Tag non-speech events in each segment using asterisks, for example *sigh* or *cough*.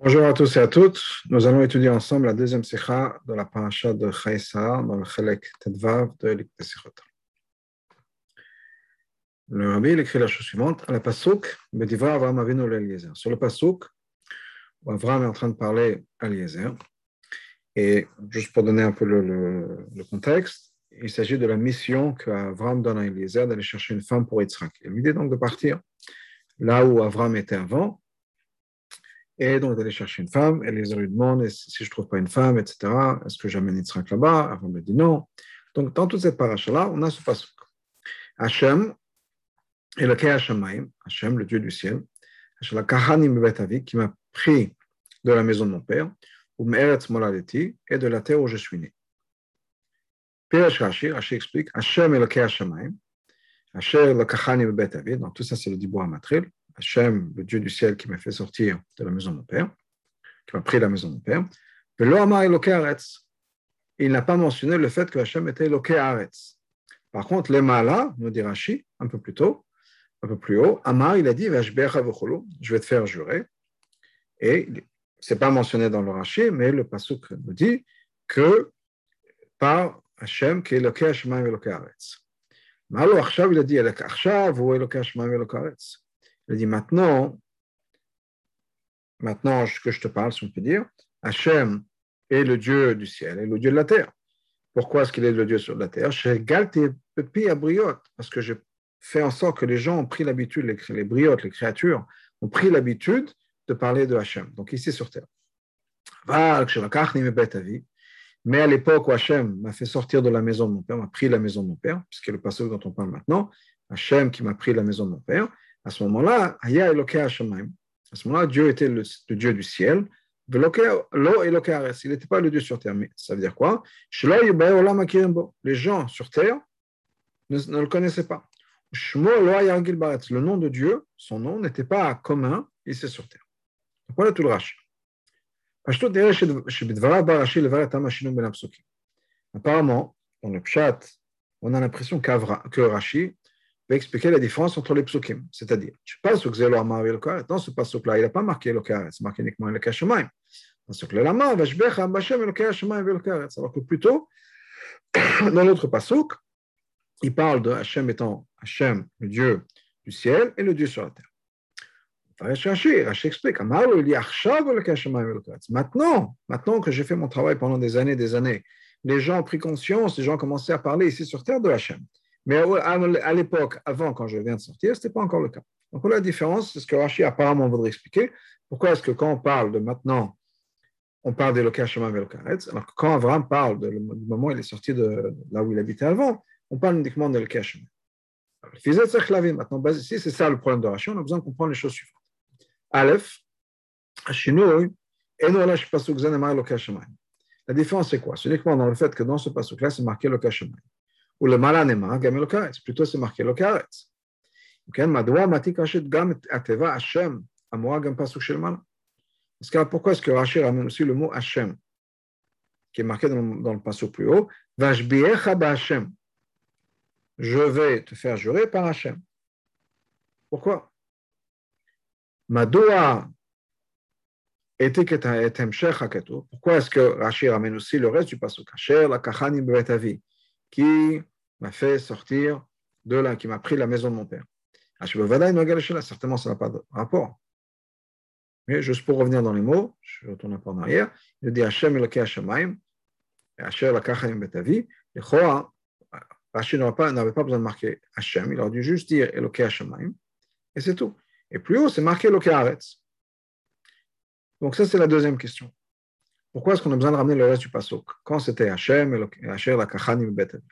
Bonjour à tous et à toutes. Nous allons étudier ensemble la deuxième sikha de la paracha de Chaïsa dans le Chelek Tedvav de l'Iktesichot. Le rabbi écrit la chose suivante à la Pasuk, Avram Avinu. Sur le Pasuk, Avram est en train de parler à Eliezer, et juste pour donner un peu le, contexte, il s'agit de la mission qu'Avram donne à Eliezer d'aller chercher une femme pour Yitzhak. Il lui donc de partir là où Avram était avant, et donc d'aller chercher une femme. Et les lui demandent si je ne trouve pas une femme, etc. Est-ce que j'amène Yitzhak là-bas? Avant me dit non. Donc dans toute cette paracha-là, on a ce pasuk. Hachem, et le Hashemaim, Hachem, le Dieu du ciel, qui m'a pris de la maison de mon père, ou et de la terre où je suis né. Pirash Rashi, Rashi explique, Hachem et le Hashemaim, Hachem le Kachani Betavid, donc tout ça c'est le Dibou Amatril, Hachem, le Dieu du ciel qui m'a fait sortir de la maison de mon père, qui m'a pris la maison de mon père. Il n'a pas mentionné le fait que Hachem était Eloké Aretz. Par contre, les Mala, nous dit Rashi, un peu plus tôt, un peu plus haut, Amar, il a dit, je vais te faire jurer. Et c'est pas mentionné dans le Rashi, mais le Pasuk nous dit que par Hachem, qui est Eloké Hachem et Eloké Aretz. Malo, il a dit, Achav ou Eloké. Il dit maintenant, maintenant que je te parle, si on peut dire, Hachem est le Dieu du ciel et le Dieu de la terre. Pourquoi est-ce qu'il est le Dieu sur la terre? Parce que j'ai fait en sorte que les gens ont pris l'habitude, les, les briotes, les créatures, ont pris l'habitude de parler de Hachem. Donc ici sur terre. Mais à l'époque où Hachem m'a fait sortir de la maison de mon père, m'a pris la maison de mon père, puisque le passage dont on parle maintenant, Hachem qui m'a pris la maison de mon père, à ce moment-là, à ce moment-là, Dieu était le, Dieu du ciel, il n'était pas le Dieu sur terre. Mais ça veut dire quoi? Les gens sur terre ne, le connaissaient pas. Le nom de Dieu, son nom n'était pas commun ici sur terre. Donc voilà tout le Rashi. Apparemment, dans le Pshat, on a l'impression que Rashi va expliquer la différence entre les psukim. C'est-à-dire, je ne sais pas ce que Amar le Karet. Dans ce pasuk-là, il n'a pas marqué le Karet, c'est marqué uniquement le Kashemaim. Dans ce le Kashemaim, le Karet. Alors que plutôt, *coughs* dans l'autre pasuk, il parle de Hachem étant Hachem, le Dieu du ciel, et le Dieu sur la terre. Explique. Maintenant, maintenant que j'ai fait mon travail pendant des années, des années, les gens ont pris conscience, les gens ont commencé à parler ici sur terre de Hachem. Mais à l'époque, avant, quand je viens de sortir, ce n'était pas encore le cas. Donc, la différence, c'est ce que Rashi apparemment voudrait expliquer. Pourquoi est-ce que quand on parle de maintenant, on parle des Lokashema et alors que quand Abraham parle du moment où il est sorti de là où il habitait avant, on parle uniquement de Lokashema. Maintenant, ici, c'est ça le problème de Rashi, on a besoin de comprendre les choses suivantes. Aleph, la différence, c'est quoi? C'est uniquement dans le fait que dans ce passage-là, c'est marqué Lokashema ou le malanema, gam elokaretz. Plutôt, c'est marqué lokaretz. כן, מדוע מעתיק רש"י גם את התיבה השם אמורה גם פסוק של מעלה? אז ככה, pourquoi est-ce que Rashi ramène aussi le mot Hachem, qui est marqué dans, dans le passage plus haut, Vashbiecha Hashem. Je vais te faire jurer par Hachem. Pourquoi Madoua etiketa et qui m'a fait sortir de là, qui m'a pris la maison de mon père. Certainement, ça n'a pas de rapport. Mais juste pour revenir dans les mots, je retourne un peu en arrière, il dit Hachem Elokei Hashemaim, Asher Lakachayim Betavi, et Choa, Rachid n'avait pas, besoin de marquer Hachem, il aurait dû juste dire Elokei Hashemaim, et c'est tout. Et plus haut, c'est marqué Elokei Aretz. Donc ça, c'est la deuxième question. Pourquoi est-ce qu'on a besoin de ramener le reste du pasuk? Quand c'était Hachem, Asher Lakachanim Betavi.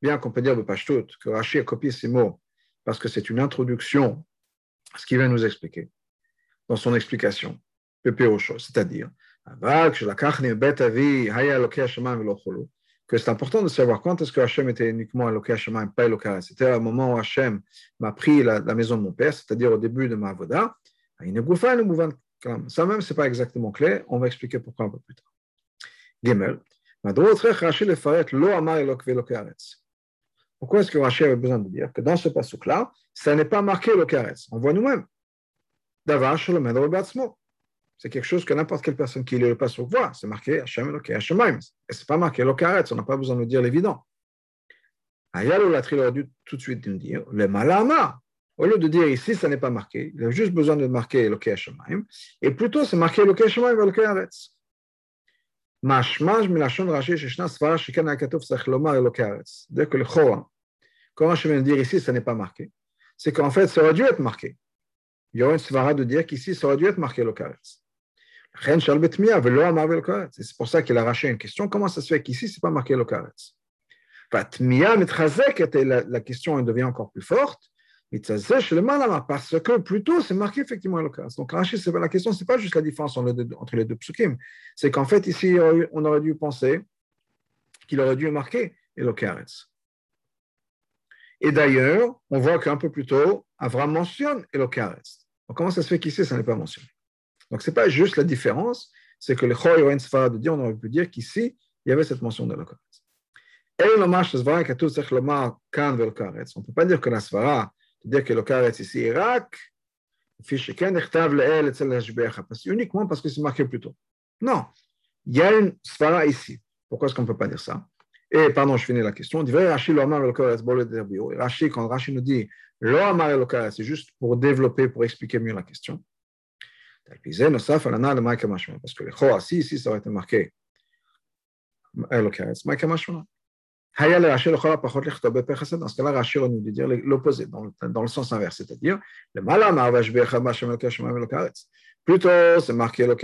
Bien qu'on peut dire Pashtout que Rashi a copié ces mots parce que c'est une introduction à ce qu'il va nous expliquer dans son explication, c'est-à-dire que c'est important de savoir quand est-ce que Hachem était uniquement Eloqué Hachem pas Eloqué C'était au moment où Hachem m'a pris la, maison de mon père, c'est-à-dire au début de ma Avoda. Ça même, ce n'est pas exactement clair. On va expliquer pourquoi un peu plus tard. Gimel. Pourquoi est-ce que Rashi avait besoin de dire que dans ce passouk-là, ça n'est pas marqué le caresse On voit nous-mêmes. Davash le C'est quelque chose que n'importe quelle personne qui lit le passouk voit. C'est marqué Hashem Eloké Hashemaim. Et ce n'est pas marqué le karetz. On n'a pas besoin de dire l'évident. Ayalo Latri aurait dû tout de suite nous dire le malama. Au lieu de dire ici, ça n'est pas marqué, il a juste besoin de marquer Eloké Hashemaim. Et plutôt, c'est marqué Eloké Hashemaim et Eloké Haaretz. משמש מלשון רש"י שישנה סברה שכן היה כתוב צריך לומר אלוקי הארץ. דרך כלל לכאורה, כל מה שמבין dire ici, ça n'est pas marqué. C'est qu'en fait, ça aurait dû être marqué. Il y aurait une svara de dire qu'ici, ça aurait dû être marqué אלוקי הארץ. C'est pour ça qu'il a arraché une question. Comment ça se fait qu'ici, ce n'est pas marqué le karetz? Bah, la, la question elle devient encore plus forte. Parce que plutôt, c'est marqué effectivement le karetz. Donc, c'est la question, ce n'est pas juste la différence entre les deux psukim. C'est qu'en fait, ici, on aurait dû penser qu'il aurait dû marquer le karetz. Et d'ailleurs, on voit qu'un peu plus tôt, Avram mentionne le karetz. Comment ça se fait qu'ici, ça n'est pas mentionné? Donc ce n'est pas juste la différence, c'est que le Choy de dire, on aurait pu dire qu'ici, il y avait cette mention d'Elokaretz. On ne peut pas dire que la svara dire que le Karetz ici est Irak, uniquement parce que c'est marqué plus tôt. Non, il y a une svara ici. Pourquoi est-ce qu'on ne peut pas dire ça? Et pardon, je finis la question. Rashi quand Rashi nous dit c'est juste pour développer, pour expliquer mieux la question. Parce que le Choa, si ici ça aurait été marqué. Dans ce cas-là, Rashi nous dit dire l'opposé, dans, le sens inverse, c'est-à-dire le malamar Plutôt, c'est marqué le.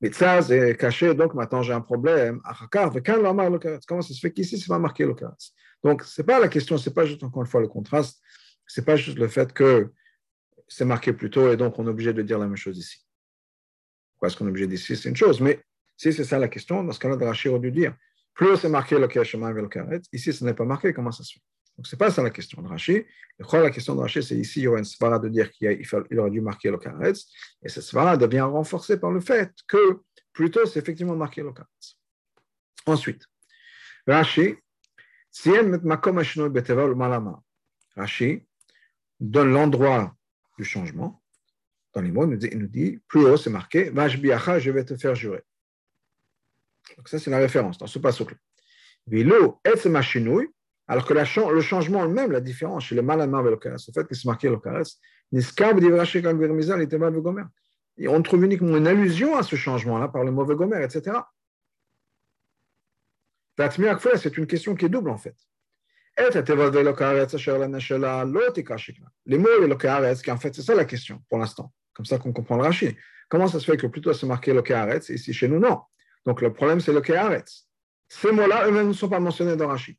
Mais ça, c'est caché, donc maintenant j'ai un problème. Comment ça se fait qu'ici, c'est pas marqué le Donc, c'est pas la question, c'est pas juste encore une fois le contraste, c'est pas juste le fait que c'est marqué plus tôt et donc on est obligé de dire la même chose ici. Pourquoi est-ce qu'on est obligé d'ici? C'est une chose, mais si c'est ça la question, dans ce cas-là, Rashi aurait dû dire plus c'est marqué le Keshema et le Karet. Ici, ce n'est pas marqué. Comment ça se fait? Donc, ce n'est pas ça la question de Rashi. La question de Rashi, c'est ici, il y aurait une svara de dire qu'il aurait dû marquer le Karet. Et cette svara devient renforcée par le fait que plutôt c'est effectivement marqué le Karet. Ensuite, Rashi, Rashi donne l'endroit du changement. Dans les mots, il nous dit, plus haut, c'est marqué, Vashbiacha, je vais te faire jurer. Donc ça, c'est la référence dans ce passage-là. Alors que le changement lui-même, la différence chez le malama et le kares, le fait que c'est marqué le kares, et on trouve uniquement une allusion à ce changement-là par le mauvais gomer, etc. C'est une question qui est double en fait. Les mots le kares, qui en fait, c'est ça la question pour l'instant. Comme ça qu'on comprend le Rashi. Comment ça se fait que plutôt c'est marqué le kares, et ici chez nous, non donc le problème, c'est le Keharetz. Ces mots-là, eux-mêmes ne sont pas mentionnés dans Rashi.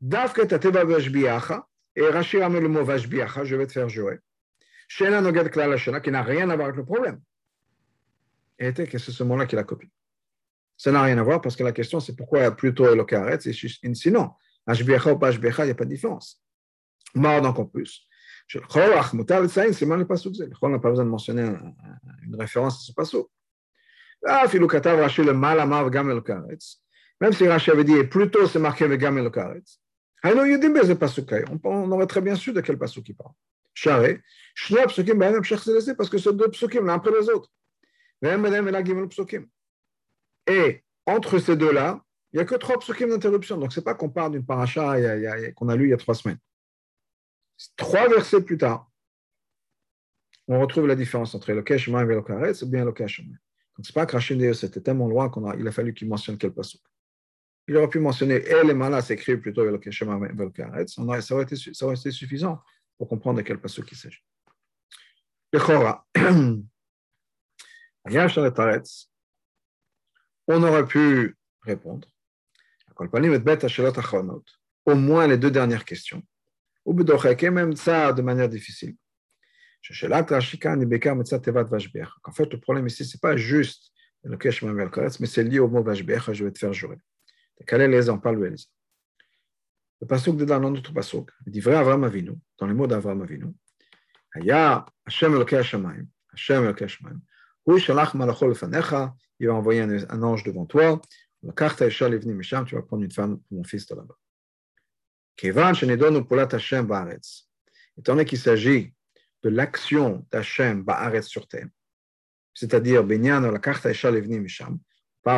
Dafke tateva vashbiacha, et Rashi ramène le mot vashbiacha, je vais te faire jouer. Shena noged klal qui n'a rien à voir avec le problème. Et que c'est ce mot-là qui la copie. Ça n'a rien à voir parce que la question, c'est pourquoi plutôt le Keharetz et sinon, Ashbecha ou pas Ashbecha, il n'y a pas de différence. Donc en plus. On n'a pas besoin de mentionner une référence à ce. Ah, Même si Rashi avait dit, plutôt c'est marqué avec Gamel Karetz. On aurait très bien su de quel pasuk il parle. Charé, Psukim, ben parce que ce deux psukim l'un après les. Ben et entre ces deux-là, il n'y a que trois psukim d'interruption, donc c'est pas qu'on parle d'une paracha qu'on a lu il y a trois semaines. Trois versets plus tard, on retrouve la différence entre le Keshma et le Karetz, ou bien le Keshma. Donc, ce n'est pas que Rachid c'était tellement loin qu'il a, fallu qu'il mentionne quel pasuk. Il aurait pu mentionner et Mala s'écrit plutôt le Velkaretz. Ça aurait, été, ça aurait été suffisant pour comprendre de quel pasuk il s'agit. Le Chora. *clears throat* On aurait pu répondre. Au moins les deux dernières questions. Ou même ça de manière difficile. En fait, le problème ici, ce n'est pas juste le Kesh mais c'est lié au mot Vashbecha, je vais te faire jurer. Quel est les parle Le pasuk de dans notre pasuk, il dit vrai Avram Avinu, dans les mots d'Avram Avinu, Haya Hashem Hashem Hu Shalach Malacho Lefanecha, il va envoyer un, ange devant toi, Tu vas prendre une femme pour mon fils de là-bas. Étant donné qu'il s'agit de l'action d'Hachem Baaretz sur terre, c'est-à-dire Benyan la carte Misham,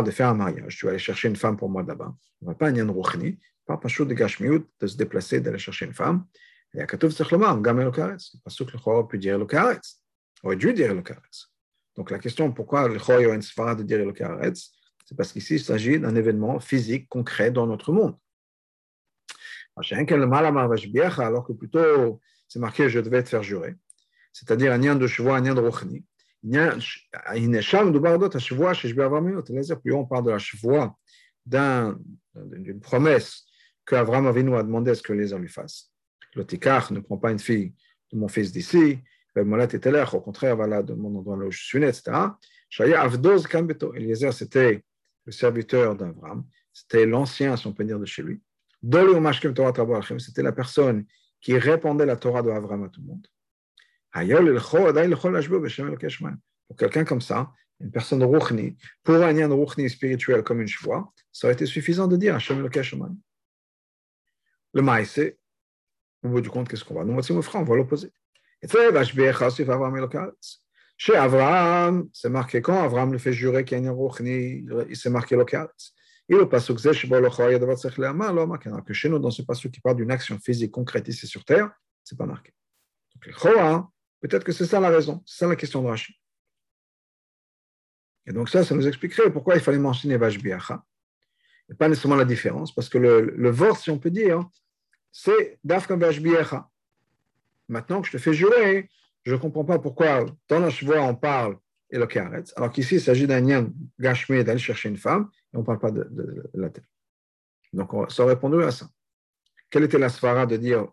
de faire un mariage, tu vas aller chercher une femme pour moi là-bas. On ne va pas un Yan Rouchni, pas Pashut de Gashmiut, de se déplacer, d'aller chercher une femme. Et à Katov Tzechlomar, Gam Elokaretz. Parce que le Chor peut dire Elokaretz, aurait dû dire Elokaretz. Donc la question pourquoi le Chor a une sfara de dire Elokaretz, c'est parce qu'ici, il s'agit d'un événement physique, concret dans notre monde. Alors que plutôt, c'est marqué, je devais te faire jurer. C'est-à-dire un de chevois, un de rochni. Plus on parle de la chevoie, d'une promesse qu'Avram Avinu a demandé à ce que les hommes lui fassent. L'Otikar ne prend pas une fille de mon fils d'ici, au contraire, voilà, de mon endroit là où je suis né, etc. Shaya. Eliezer, c'était le serviteur d'Avram, c'était l'ancien, si on peut de chez lui. C'était la personne qui répandait la Torah de Avram à tout le monde. Pour quelqu'un comme ça, une personne rouchni, pour un lien rouchni spirituel comme une chevoie, ça aurait été suffisant de dire Hashem le Le maïs, au bout du compte, qu'est-ce qu'on va? Nous, on va l'opposer. Et chez Abraham, c'est marqué quand Abraham le fait jurer qu'il y a une il s'est marqué le Et le que chez nous, dans ce passage qui parle d'une action physique concrète ici sur terre, c'est pas marqué. Donc, peut-être que c'est ça la raison, c'est ça la question de Rachid. Et donc ça, ça nous expliquerait pourquoi il fallait mentionner Vashbiacha. Et pas nécessairement la différence, parce que le, le si on peut dire, c'est Dafka Vashbiacha. Maintenant que je te fais jurer, je ne comprends pas pourquoi dans la chevoie on parle et le karetz, alors qu'ici il s'agit d'un lien gashmé d'aller chercher une femme et on ne parle pas de, la tête. Donc on, ça a répondu à ça. Quelle était la svara de dire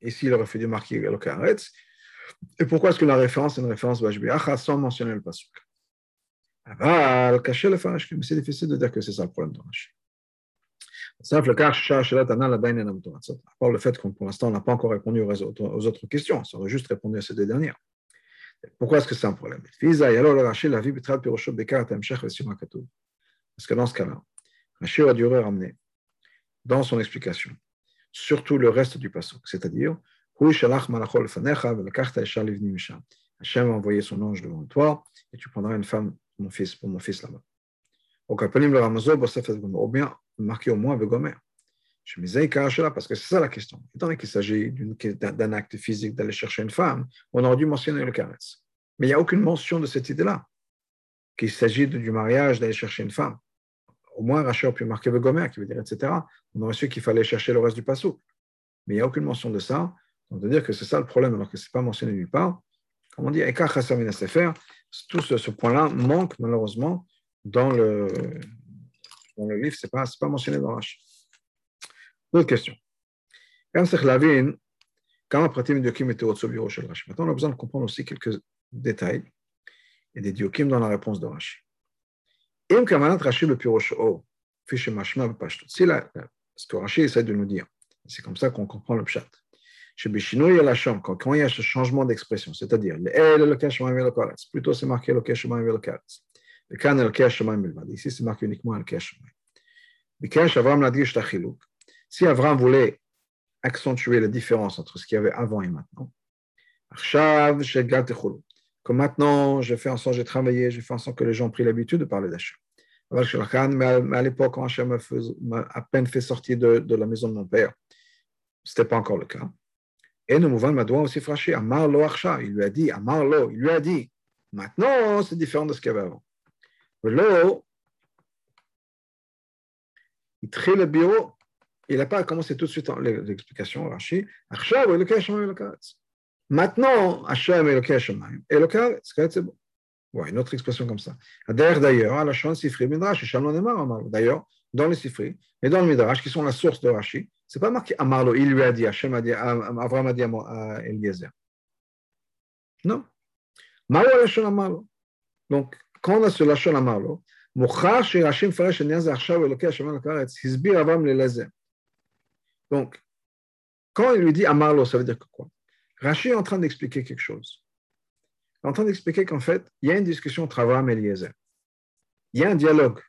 ici il aurait fallu marquer le karetz et pourquoi est-ce que la référence est une référence Vashbiacha sans mentionner le pasuk? Le mais c'est difficile de dire que c'est ça le problème de Rashi. À part le fait qu'on pour l'instant on n'a pas encore répondu aux, autres questions, ça aurait juste répondu à ces deux dernières. Pourquoi est-ce que c'est un problème? Parce que dans ce cas-là, Rashi a dû ramener dans son explication surtout le reste du passage, c'est-à-dire Hachem a envoyé son ange devant toi et tu prendras une femme pour mon fils, pour mon fils là-bas. Ou bien marqué au moins Vegomer. Je me disais parce que c'est ça la question. Étant donné qu'il s'agit d'un acte physique d'aller chercher une femme, on aurait dû mentionner le caresse. Mais il n'y a aucune mention de cette idée-là, qu'il s'agit du mariage d'aller chercher une femme. Au moins, Rachel a pu marquer Vegomer, qui veut dire etc. On aurait su qu'il fallait chercher le reste du passou. Mais il n'y a aucune mention de ça. On veut dire que c'est ça le problème, alors que ce n'est pas mentionné nulle part. Comme on dit, tout ce, ce point-là manque malheureusement dans le, dans le livre, ce n'est pas, pas mentionné dans Rashi. Autre question. Maintenant, on a besoin de comprendre aussi quelques détails et des diokim dans la réponse de Rashi. Si la, ce que Rashi essaie de nous dire, c'est comme ça qu'on comprend le pshat. Quand il y a ce changement d'expression, c'est-à-dire plutôt c'est marqué le Ici, c'est marqué uniquement le Si Avram voulait accentuer la différence entre ce qu'il y avait avant et maintenant, comme maintenant, je fais en sorte, j'ai travaillé, j'ai fait que les gens ont pris l'habitude de parler d'Hachem. Mais à l'époque, quand Hachem m'a à peine fait sortir de, la maison de mon père, ce n'était pas encore le cas. Et nous mouvons doigt aussi fraché. Amar lo il lui a dit, Amar lo, il lui a dit. Maintenant, c'est différent de ce qu'il y avait avant. L'eau, il trie le bureau, il n'a pas commencé tout de suite l'explication, Rashi. Maintenant, Hachem et le c'est bon. Ouais, une autre expression comme ça. D'ailleurs, à la chance Sifri Midrash, D'ailleurs, dans les Sifri et dans le Midrash, qui sont la source de Rashi, c'est pas marqué Amarlo, il lui a dit, Hachem a dit, Avram a dit à Eliezer. Non. Mao Amarlo. Donc, quand on a ce Lachon Amarlo, מוכח שרש"י מפרש העניין הזה עכשיו אלוקי השמיים לארץ, הסביר אברהם ללזה. Donc, quand il lui dit Amarlo, ça veut dire que quoi Rashi est en train d'expliquer quelque chose. Il est en train d'expliquer qu'en fait, il y a une discussion entre Abraham et Eliezer. Il y a un dialogue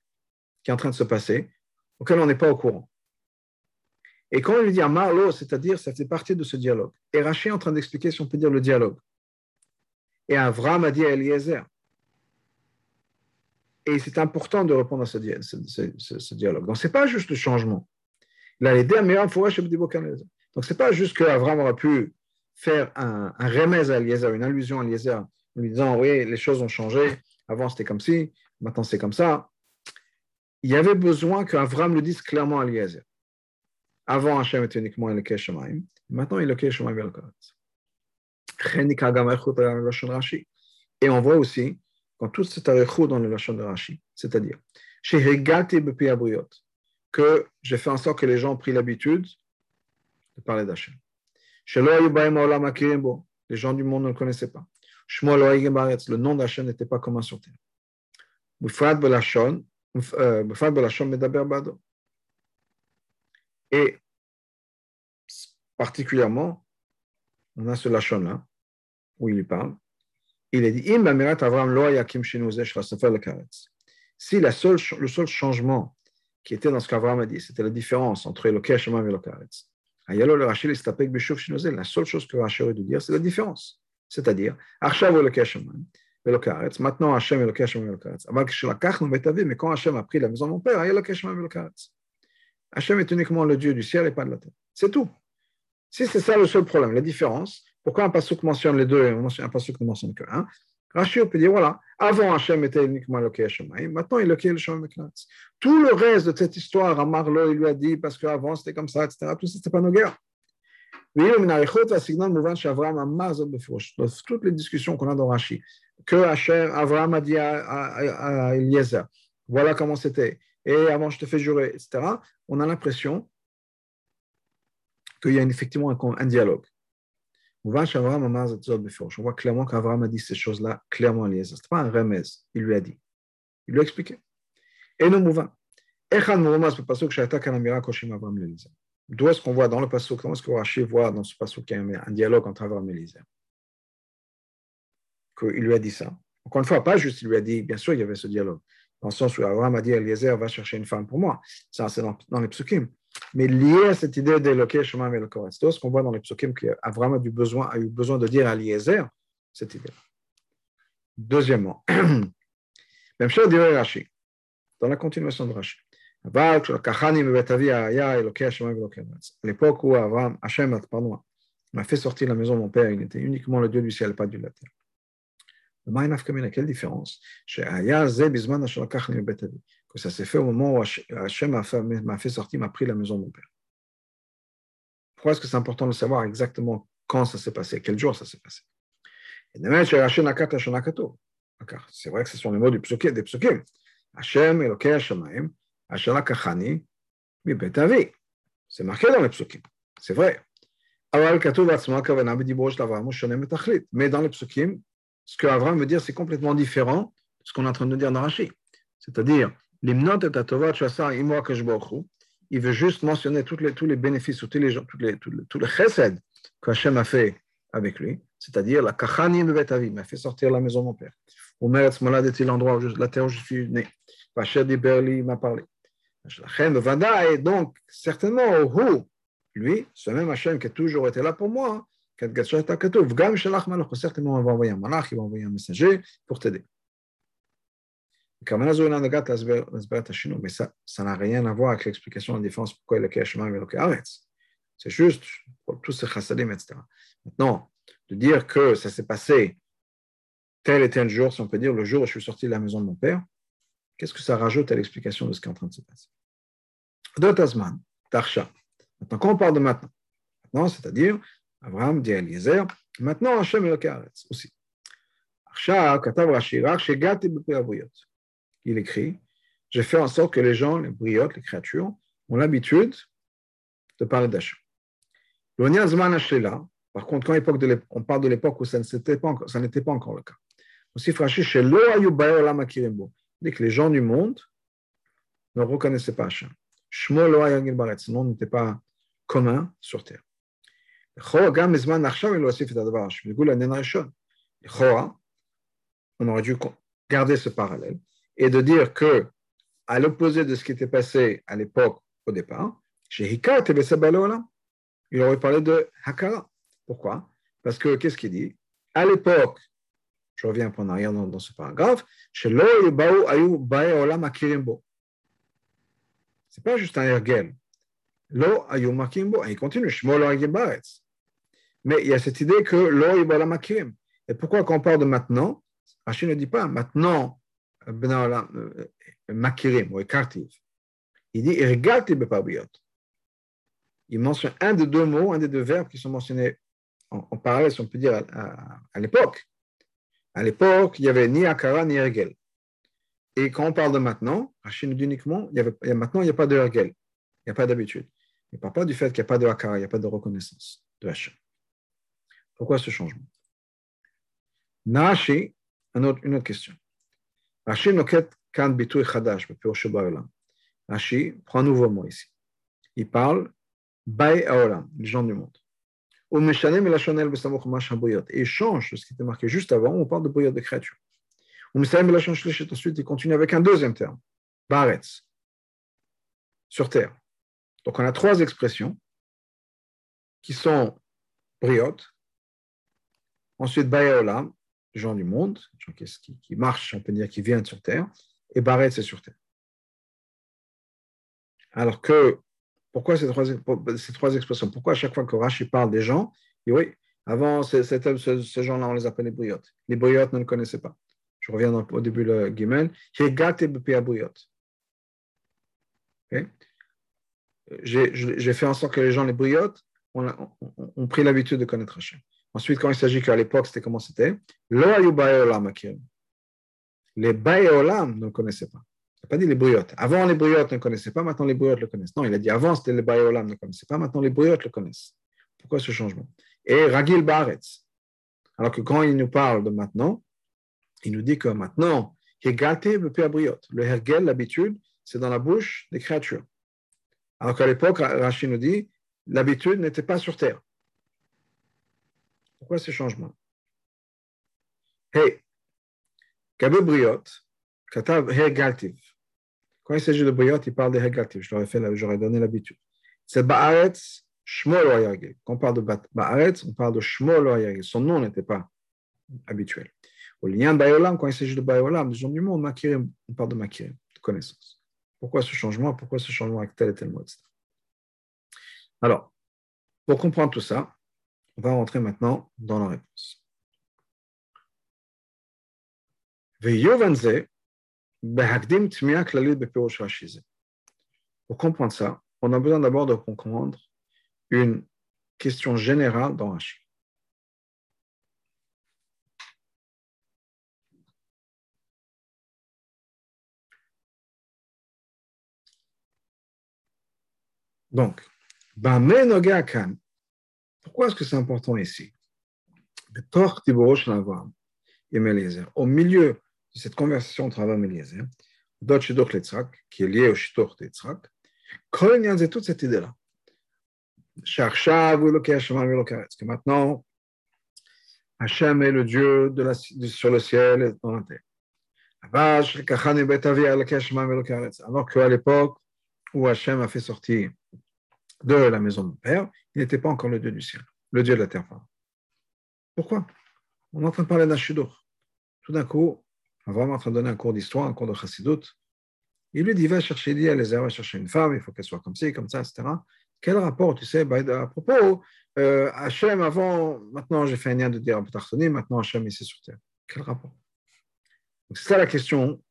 qui est en train de se passer, auquel on n'est pas au courant. Et quand il lui dit à Marlo, c'est-à-dire, ça fait partie de ce dialogue. Et Rachid est en train d'expliquer, si on peut dire, le dialogue. Et Avram a dit à Eliezer. et c'est important de répondre à ce, dialogue. Donc, ce n'est pas juste le changement. Il a aidé à Donc, ce n'est pas juste qu'Avram aurait pu faire un, remèze à Eliezer, une allusion à Eliezer, en lui disant Oui, les choses ont changé. Avant, c'était comme ci, maintenant, c'est comme ça. Il y avait besoin qu'Avram le dise clairement à Eliezer. Avant, Hachem était uniquement le Shemaim. Maintenant, il est le Shemaim et le Et on voit aussi, quand tout cet arichou dans le Lachon de Rashi, c'est-à-dire, que j'ai fait en sorte que les gens ont pris l'habitude de parler d'Hachem. Les gens du monde ne le connaissaient pas. Le nom d'Hachem n'était pas commun sur terre. Et particulièrement, on a ce lachon-là, où il parle. Il est dit Si la seule, le seul changement qui était dans ce qu'Abraham a dit, c'était la différence entre le Shema et le Karetz. La seule chose que Rachel aurait dû dire, c'est la différence. C'est-à-dire, le le Karetz. Maintenant, Hachem est le Shema et le Karetz. Mais quand Hachem a pris la maison de mon père, il y a le et le. Hachem est uniquement le Dieu du ciel et pas de la terre. C'est tout. Si c'est ça le seul problème, la différence, pourquoi un pasuk mentionne les deux et un pasuk ne mentionne que un? Peut dire voilà, avant Hachem était uniquement le Shemaim, maintenant il est le Shemaim Tout le reste de cette histoire, Amarlo, il lui a dit parce qu'avant c'était comme ça, etc. Tout ça, c'était pas nos guerres. Toutes les discussions qu'on a dans Rashi, que Hachem, Abraham a dit à, Eliezer, voilà comment c'était, et avant je te fais jurer, etc., on a l'impression qu'il y a effectivement un, dialogue. On voit clairement qu'Abraham a dit ces choses-là clairement à Eliezer. Ce n'est pas un remez, il lui a dit. Il lui a expliqué. Et nous mouvons. D'où est-ce qu'on voit dans le passage, comment est-ce que dans ce qu'il y a un dialogue entre Abraham et lui a dit ça. Encore une fois, pas juste il lui a dit, bien sûr, il y avait ce dialogue, dans le sens où Abraham a dit à Eliezer, va chercher une femme pour moi. Ça, c'est dans, dans les psukim mais lié à cette idée d'éloquer Shema le C'est ce qu'on voit dans les psukim qu'Abraham a, du besoin, a eu besoin de dire à Eliezer cette idée. Deuxièmement, *clears throat* même chose dirait Rashi, dans la continuation de Rashi. À l'époque où Abraham, Hachem, pardon, m'a fait sortir de la maison de mon père, il était uniquement le Dieu du ciel, pas du de la terre. Quelle différence? Que ça s'est fait au moment où Hachem m'a fait, sortir, m'a pris la maison de mon père. Pourquoi est-ce que c'est important de savoir exactement quand ça s'est passé, quel jour ça s'est passé? C'est vrai que ce sont les mots du des psukim. Hachem, Elokei Hashemaim, Mibet C'est marqué dans les psukim. C'est vrai. Mais dans les psukim, ce que Avram veut dire, c'est complètement différent de ce qu'on est en train de dire dans Rashi. C'est-à-dire, il veut juste mentionner tous les, tous les bénéfices, tous les, tous les, tous les, tous les chesed qu'Hachem a fait avec lui, c'est-à-dire la kachanim betavi, m'a fait sortir la maison de mon père. Omeretz malade était l'endroit la terre où je suis né? Vacher Berli m'a parlé. Et donc, certainement, lui, ce même Hachem qui a toujours été là pour moi, certainement, il va envoyer un malach, il va envoyer un messager pour t'aider. Mais ça, ça n'a rien à voir avec l'explication de la différence pourquoi il a Keshema et le Aretz. C'est juste pour tous ces chassadim, etc. Maintenant, de dire que ça s'est passé tel et tel jour, si on peut dire le jour où je suis sorti de la maison de mon père, qu'est-ce que ça rajoute à l'explication de ce qui est en train de se passer? Dotazman, Tarsha. Maintenant, quand on parle de maintenant, maintenant, c'est-à-dire, Abraham dit à Eliezer, maintenant Hachem est le Kaaretz aussi. Bepeyavuyot il écrit J'ai fait en sorte que les gens, les briottes, les créatures, ont l'habitude de parler d'Hachem. Par contre, quand on parle de l'époque où ça n'était pas, pas, encore le cas. Aussi, dit que les gens du monde ne reconnaissaient pas Hachem. Son nom n'était pas commun sur terre. On aurait dû garder ce parallèle et de dire que à l'opposé de ce qui était passé à l'époque au départ, chez Hikar il aurait parlé de Hakara. Pourquoi? Parce que qu'est-ce qu'il dit? À l'époque, je reviens un peu en arrière dans, ce paragraphe, chez Ayu. Ce n'est pas juste un ergel. Lo Ayu Makimbo. Il continue, Mais il y a cette idée que Lo Akirim. Et pourquoi quand on parle de maintenant, Rachid ne dit pas maintenant Makirim ou. Il dit il mentionne un des deux mots, un des deux verbes qui sont mentionnés en, parallèle, si on peut dire, à, l'époque. À l'époque, il n'y avait ni Akara ni Ergel. Et quand on parle de maintenant, Rachid nous dit uniquement, maintenant, il n'y a pas de Ergel, il n'y a pas d'habitude. Il ne parle pas du fait qu'il n'y a pas de Akara, il n'y a pas de reconnaissance de Hachem. Pourquoi ce changement Nashi, une autre question. Rashi noket kan bituy chadash, Rashi prend un nouveau mot ici. Il parle Bay Aolam, les gens du monde. Au Meshanem et la Chanel Et il change ce qui était marqué juste avant, on parle de boyot de créature. Au Meshanem et la Chanel ensuite, il continue avec un deuxième terme, Baretz, sur terre. Donc on a trois expressions qui sont briotes, ensuite Bayaolam, les gens du monde, gens qui, marchent, on peut dire, qui viennent sur terre, et Baretz, c'est sur terre. Alors que pourquoi ces trois, expressions? Pourquoi à chaque fois que Rashi parle des gens, il dit oui, avant, ces, gens-là, on les appelle les briotes. Les briotes ne le connaissaient pas. Je reviens au début le guimel. J'ai fait en sorte que les gens, les briotes, ont, pris l'habitude de connaître Hachem. Ensuite, quand il s'agit qu'à l'époque, c'était comment c'était? Les Bayolam ne le connaissaient pas. Il n'a pas dit les briotes. Avant, les briotes ne connaissaient pas, maintenant les briotes le connaissent. Non, il a dit avant, c'était les bayolam ne connaissaient pas, maintenant les briotes le connaissent. Pourquoi ce changement? Et Ragil Baretz. Alors que quand il nous parle de maintenant, il nous dit que maintenant, le hergel, l'habitude, c'est dans la bouche des créatures. Alors qu'à l'époque, Rachid nous dit, l'habitude n'était pas sur terre. Pourquoi ce changement? Hey. Quand il s'agit de Briot, il parle des Hegativ. Je l'aurais fait, j'aurais donné l'habitude. C'est Baaretz, Shmol Quand on parle de Baaretz, on parle de Shmol Son nom n'était pas habituel. Au lien Bayolam, quand il s'agit de Bayolam, des gens du monde, on parle de Makirim, de connaissance. Pourquoi ce changement? Pourquoi ce changement avec tel et tel mot, Alors, pour comprendre tout ça, on va rentrer maintenant dans la réponse. Pour comprendre ça, on a besoin d'abord de comprendre une question générale dans Rashi. Donc, pourquoi est-ce que c'est important ici? Au milieu cette conversation entre Abraham et Eliezer, qui est lié au Shidoch Letzrak, c'est toute cette idée-là. Que maintenant, Hachem est le Dieu de sur le ciel et dans la terre. Alors qu'à l'époque où Hachem a fait sortir de la maison de mon père, il n'était pas encore le Dieu du ciel, le Dieu de la terre. Pourquoi? On est en train de parler Shidoch. Tout d'un coup, vraiment en train de donner un cours d'histoire, un cours de chassidut. Il lui dit, va chercher, dit à va chercher une femme, il faut qu'elle soit comme ci, comme ça, etc. Quel rapport, tu sais, à propos, euh, Hachem, avant, maintenant j'ai fait un lien de dire un maintenant Hachem ici sur terre. Quel rapport? C'est ça la question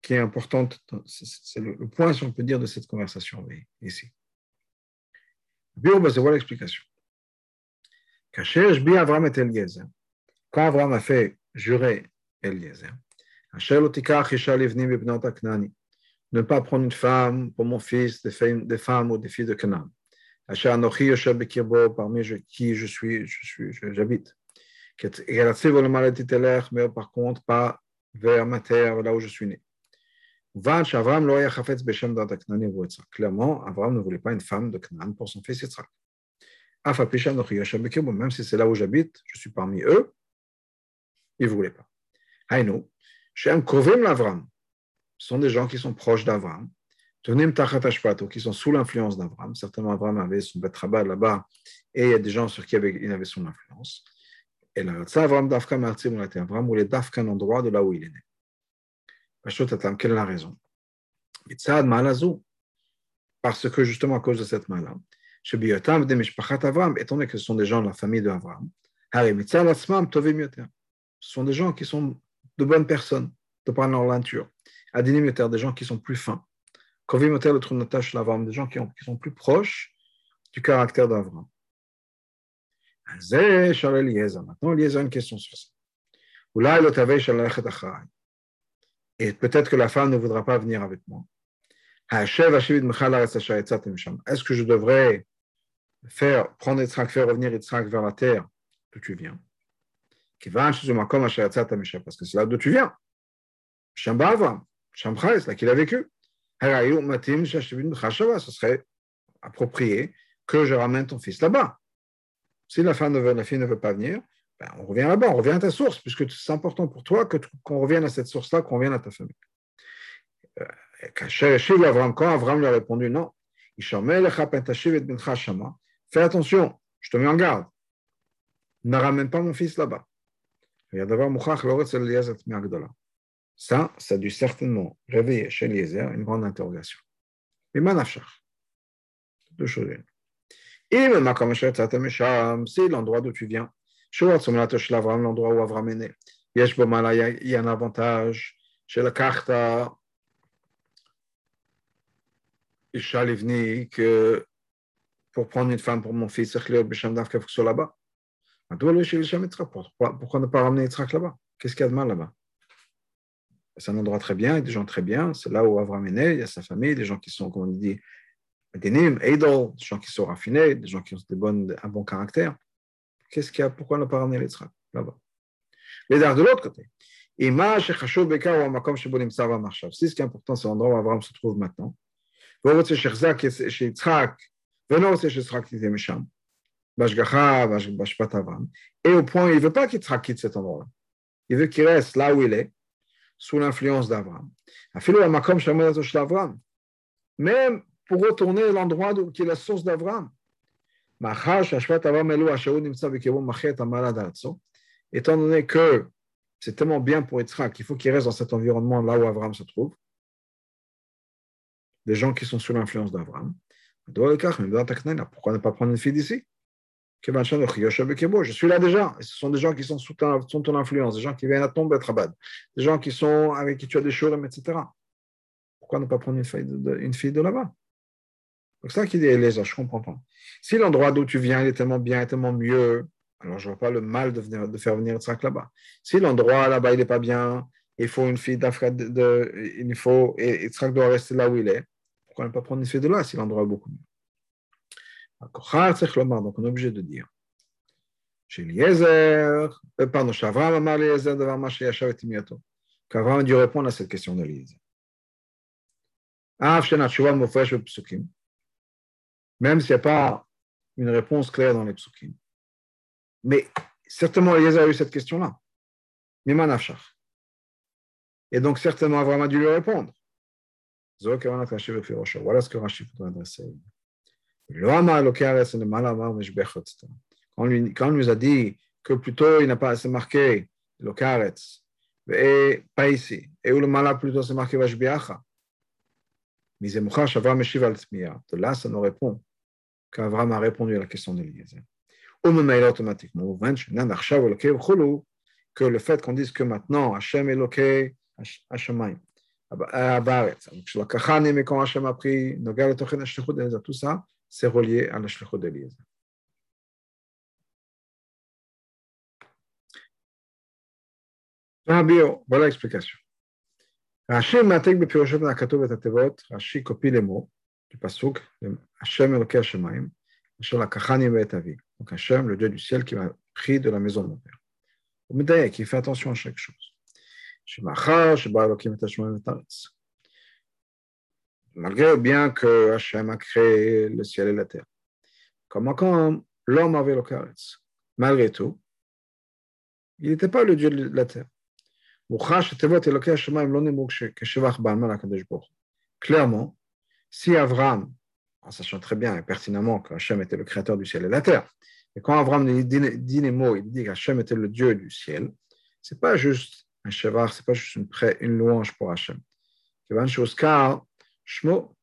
qui est importante, c'est le, point, si on peut dire, de cette conversation ici. Bah, c'est voilà l'explication. Avram et Quand Avram a fait jurer Eliezer. Ne pas prendre une femme pour mon fils, des femmes, ou des filles de Canaan. Parmi qui je suis, je suis, j'habite. Mais par contre, pas vers ma terre, là où je suis né. Clairement, Avram ne voulait pas une femme de Canaan pour son fils Yitzhak. Même si c'est là où j'habite, je suis parmi eux, ils ne voulaient pas. Haïnou, Shem Kovim l'Avram, sont des gens qui sont proches d'Avram, Tachat qui sont sous l'influence d'Avram. Certainement, Avram avait son Betrabah là-bas, et il y a des gens sur qui il avait son influence. Et là, ça, Avram Dafka Martim, on a été Avram, où il est Dafka, un endroit de là où il est né. Quelle est la raison? Parce que justement, à cause de cette mal chez Biotam, des Avram, étant donné que ce sont des gens de la famille d'Avram, ce sont des gens qui sont de bonnes personnes, de par leur nature. Des gens qui sont plus fins. Des gens qui, qui sont plus proches du caractère d'Avram. Maintenant, Eliezer a une question sur ça. Et peut-être que la femme ne voudra pas venir avec moi. Est-ce que je devrais faire, prendre Yitzhak, faire revenir Yitzhak vers la terre? D'où tu viens? Parce que c'est là d'où tu viens. Shambhais, là qu'il a vécu. Ce serait approprié que je ramène ton fils là-bas. Si la, femme ne veut, la fille ne veut pas venir, ben, on revient là-bas, on revient à ta source, puisque c'est important pour toi qu'on revienne à cette source-là, qu'on revienne à ta famille. Euh, quand Avram lui a répondu non, fais attention, je te mets en garde, ne ramène pas mon fils là-bas. Ça, ça a dû certainement réveiller chez Eliezer une grande interrogation. Mais manafshach, deux choses. Et c'est l'endroit d'où tu viens. L'endroit où Avram est. Il y a un avantage chez la carte Livni que pour prendre une femme pour mon fils, il faut que là-bas. Pourquoi ne pas ramener Yitzhak là-bas? Qu'est-ce qu'il y a de mal là-bas? C'est un endroit très bien, avec des gens très bien. C'est là où Avram est il y a sa famille, des gens qui sont, comme on dit, Denim, Eidol, des gens qui sont raffinés, des gens qui ont des un bon caractère. Qu'est-ce qu'il y a? Pourquoi ne pas ramener les là-bas? Les dards de l'autre côté. Si ce qui est important, c'est l'endroit où Abraham se trouve maintenant. Et au point, il ne veut pas qu'Yitzhak quitte cet endroit-là. Il veut qu'il reste là où il est, sous l'influence d'Abraham. Même pour retourner à l'endroit qui est la source d'Avram. Étant donné que c'est tellement bien pour Yitzhak qu'il faut qu'il reste dans cet environnement là où Avram se trouve, des gens qui sont sous l'influence d'Avram, pourquoi ne pas prendre une fille d'ici? Je suis là déjà. Ce sont des gens qui sont sous ton, ton influence, des gens qui viennent à tomber Trabad, des gens qui sont avec qui tu as des shurim, etc. Pourquoi ne pas prendre une fille de, de là-bas? C'est ça qu'il dit Eliezer, je ne comprends pas. Si l'endroit d'où tu viens est tellement bien, est tellement mieux, alors je vois pas le mal de, venir, de faire venir Yitzhak là-bas. Si l'endroit là-bas il n'est pas bien, il faut une fille d'Afrique, de, il faut, et Yitzhak doit rester là où il est, pourquoi ne pas prendre une fille de là si l'endroit est beaucoup mieux? Donc on est obligé de dire. Chez Eliezer, euh, pardon, Shavram Amar Eliezer devant Mashe Yashav et Timiato. Qu'Avram a dû répondre à cette question d'Eliezer. Av Shenat Shuvam Mofresh Psukim même s'il n'y a pas une réponse claire dans les psukim. Mais certainement, Eliezer a eu cette question-là. Et donc, certainement, Abraham a dû lui répondre. Voilà ce que Rashi voudrait adresser. Quand quand on nous a dit que plutôt il n'a pas assez marqué le karetz, et pas ici, et où le mala plutôt c'est marqué vashbiacha. Mais c'est moucha shavra meshiv al De là, ça nous répond qu'Avram a répondu à la question d'Eliezer. Automatiquement, que le fait qu'on dise que maintenant Hachem Eloké Hashemaim, Abaretz, mais quand Hachem a pris Nogal Tochen Hashlichut d'Eliezer, tout ça, c'est relié à la d'Eliezer. Voilà l'explication. Matek et Rashi copie les mots du Pasuk, Hachem Elokei Asher Lakachani Avi. Donc Hachem, le Dieu du ciel, qui m'a pris de la maison de mon père. Médaïa, qui fait attention à chaque chose. Malgré bien que Hachem a créé le ciel et la terre. Comment quand l'homme avait le Karetz Malgré tout, il n'était pas le Dieu de la terre. Clairement, si Avram, en sachant très bien et pertinemment qu'Hachem était le créateur du ciel et de la terre, et quand Avram dit les mots, il dit qu'Hachem était le Dieu du ciel, c'est pas juste un chevar, c'est pas juste une, une louange pour Hachem. Shmo,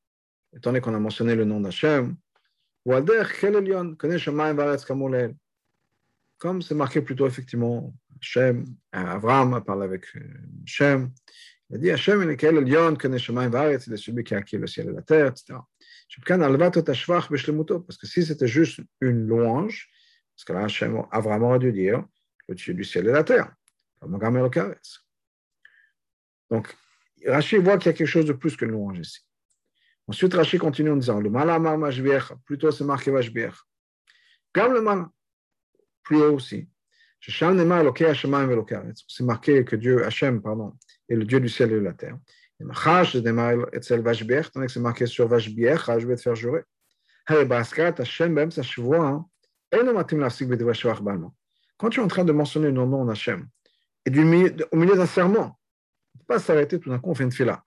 étant donné qu'on a mentionné le nom d'Hachem, comme c'est marqué plutôt effectivement, Hachem, Avram parle avec euh, Hachem, il a dit Hachem, il est lion, connaît Shemaim Varetz, il est celui qui a acquis le ciel et la terre, etc. Parce que si c'était juste une louange, parce que là, Hachem, Avram aurait dû dire le Dieu du ciel et la terre, comme Donc, Rachid voit qu'il y a quelque chose de plus que une louange ici. Ensuite, Rachid continue en disant, le malamar mashbiach, plutôt c'est marqué mashbiach. Comme le mal, plus haut aussi. C'est marqué que Dieu, Hachem, pardon, est le Dieu du ciel et de la terre. Et c'est marqué sur Vashbiach, je vais te faire jurer. Quand tu es en train de mentionner le nom d'Hachem, et au milieu d'un serment, ne peut pas s'arrêter tout d'un coup, on fait une fila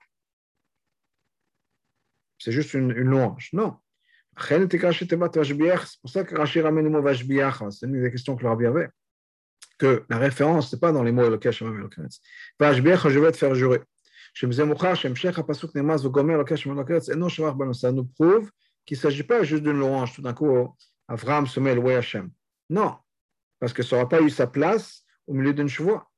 c'est juste une, louange. Non. C'est pour ça que Rashi ramène le mot Vashbiach. C'est une des questions que le Rabbi avait. Que la référence, ce n'est pas dans les mots Elokesh Shemam Elokeretz. Vashbiach, je vais te faire jurer. Ça nous prouve qu'il ne s'agit pas juste d'une louange. Tout d'un coup, Avram se met le Hashem. Non. Parce que ça n'aura pas eu sa place au milieu d'une chevoie.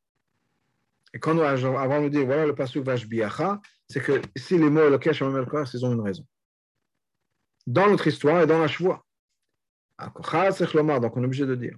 Et quand avant nous dire, voilà le pasuk Vashbiacha, c'est que si les mots Elokesh ils ont une raison. Dans notre histoire et dans la chevoie. Donc on est obligé de dire,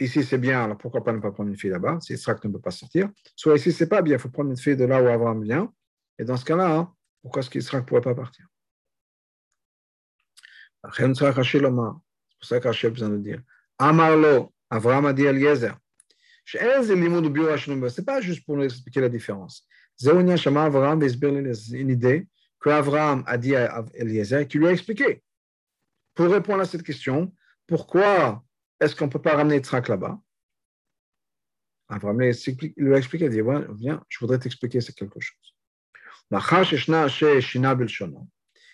ici c'est bien, alors pourquoi pas ne pas prendre une fille là-bas, si Israël ne peut pas sortir. Soit ici c'est pas bien, il faut prendre une fille de là où Abraham vient. Et dans ce cas-là, hein, pourquoi est-ce qu'Israël ne pourrait pas partir? C'est pour ça qu'Hachem a besoin de dire Amarlo, Abraham a dit à Eliezer. Ce n'est pas juste pour nous expliquer la différence. C'est une idée qu'Abraham a dit à Eliezer, qui lui a expliqué. Pour répondre à cette question, pourquoi est-ce qu'on ne peut pas ramener Yitzhak là-bas? Ah, Abraham lui a expliqué, il dit, ouais, viens, je voudrais t'expliquer quelque chose.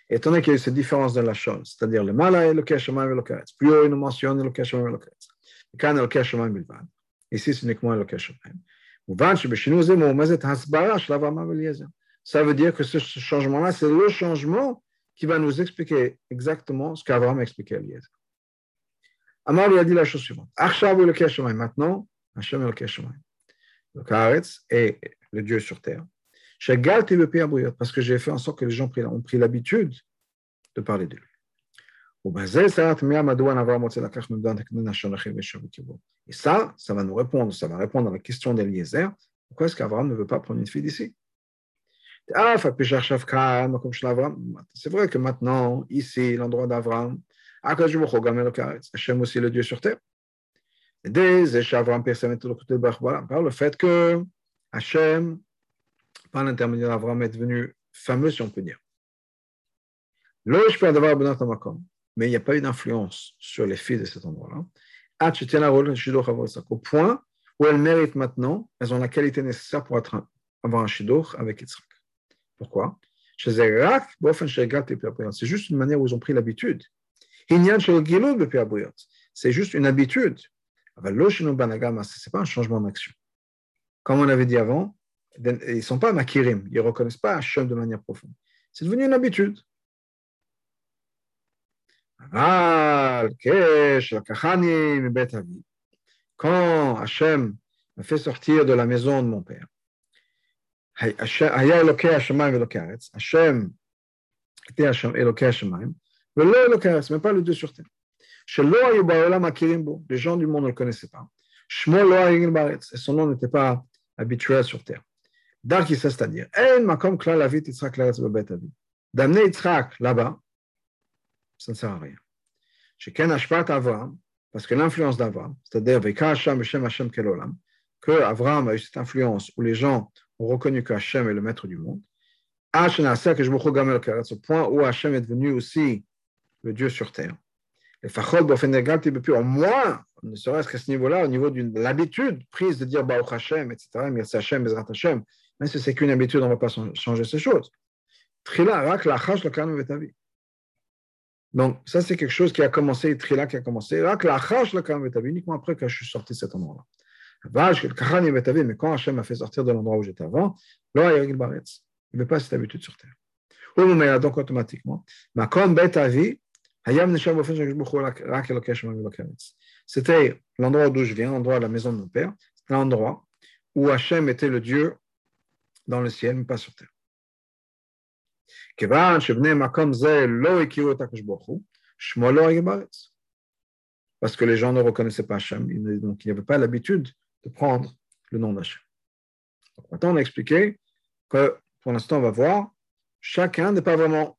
Étant donné qu'il y a eu cette différence de la chose, c'est-à-dire le mala et le keshamayim et le karetz. Plus haut, il nous mentionne le keshamayim et le karetz. Le kan et le keshamayim bilvan. Ici, c'est uniquement le keshamayim. Mouvan, shebeshinu ze moumazet hasbara shlav amav. Ça veut dire que ce changement-là, c'est le changement qui va nous expliquer exactement ce qu'Abraham a expliqué à Eliezer. Amar lui a dit la chose suivante. Keshamayim. Maintenant, Hashem. Le Kaaretz est le Dieu sur terre. Père parce que j'ai fait en sorte que les gens ont pris l'habitude de parler de lui. Et ça, ça va nous répondre, ça va répondre à la question d'Eliezer. Pourquoi est-ce qu'Abraham ne veut pas prendre une fille d'ici? C'est vrai que maintenant, ici, l'endroit d'Abraham, Hachem aussi le Dieu sur terre. Par le fait que Hachem, par l'intermédiaire d'Abraham, est devenu fameux, si on peut dire. Mais il n'y a pas eu d'influence sur les filles de cet endroit-là. Au point où elles méritent maintenant, elles ont la qualité nécessaire pour être, avoir un shidduch avec Yitzhak. Pourquoi? C'est juste une manière où ils ont pris l'habitude. C'est juste une habitude. Ce n'est pas un changement d'action. Comme on avait dit avant, ils ne sont pas makirim, ils ne reconnaissent pas Hachem de manière profonde. C'est devenu une habitude. Quand Hachem m'a fait sortir de la maison de mon père, Hachem était Hachem le lo le même pas le Dieu sur terre. Chez lo les gens du monde ne le connaissaient pas. Shmo lo baretz, et son nom n'était pas habituel sur terre. Dar qui c'est-à-dire, en makom klal avit Yitzhak laretz babet avi. D'amener Yitzhak là-bas, ça ne sert à rien. Chez ken ashpat parce que l'influence d'Avraham, c'est-à-dire Veka Hashem Hashem Hashem Kelolam, que Avraham a eu cette influence où les gens ont reconnu que Hashem est le maître du monde, au point où Hashem est devenu aussi le Dieu sur terre. Et au moins, ne serait-ce qu'à ce niveau-là, au niveau de l'habitude prise de dire Baruch Hashem, etc., Merci Hashem, Bezrat Hashem, même si c'est qu'une habitude, on ne va pas changer ces choses. Donc, ça, c'est quelque chose qui a commencé, Trila qui a commencé, uniquement après que je suis sorti de cet endroit-là. Mais quand Hachem m'a fait sortir de l'endroit où j'étais avant, il n'y avait pas cette habitude sur terre. Donc, automatiquement, c'était l'endroit d'où je viens, l'endroit de la maison de mon père, l'endroit où Hachem était le Dieu dans le ciel, mais pas sur terre. Parce que les gens ne reconnaissaient pas Hachem, donc il n'y avait pas l'habitude de prendre le nom d'Hachem. Maintenant, on a expliqué que pour l'instant, on va voir, chacun n'est pas vraiment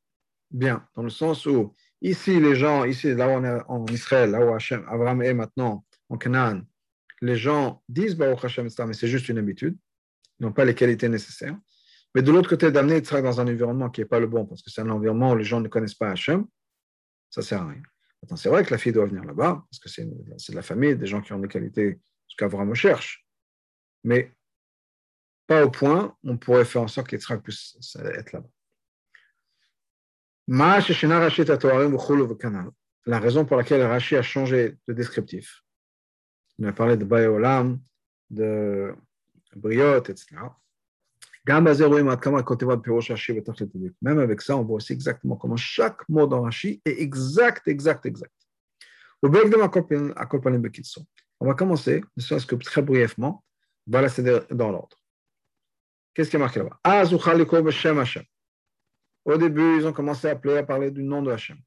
bien, dans le sens où ici, les gens, ici, là où on est en Israël, là où Hachem, Abraham est maintenant en Canaan, les gens disent Baruch Hashem, mais c'est juste une habitude, ils n'ont pas les qualités nécessaires. Mais de l'autre côté, d'amener Yitzhak dans un environnement qui n'est pas le bon, parce que c'est un environnement où les gens ne connaissent pas Hachem, ça ne sert à rien. c'est vrai que la fille doit venir là-bas, parce que c'est de la famille, des gens qui ont des qualités, ce qu'Avraham cherche. Mais pas au point, on pourrait faire en sorte qu'Yitzhak puisse être là-bas. La raison pour laquelle Rashi a changé de descriptif. On a parlé de Bayolam, de Briot, etc. Même avec ça, on voit aussi exactement comment chaque mot dans Rashi est exact, exact, exact. On va commencer, ne serait-ce que très brièvement, dans l'ordre. Qu'est-ce qui est marqué là-bas? Au début, ils ont commencé à appeler, à parler du nom de Hachem.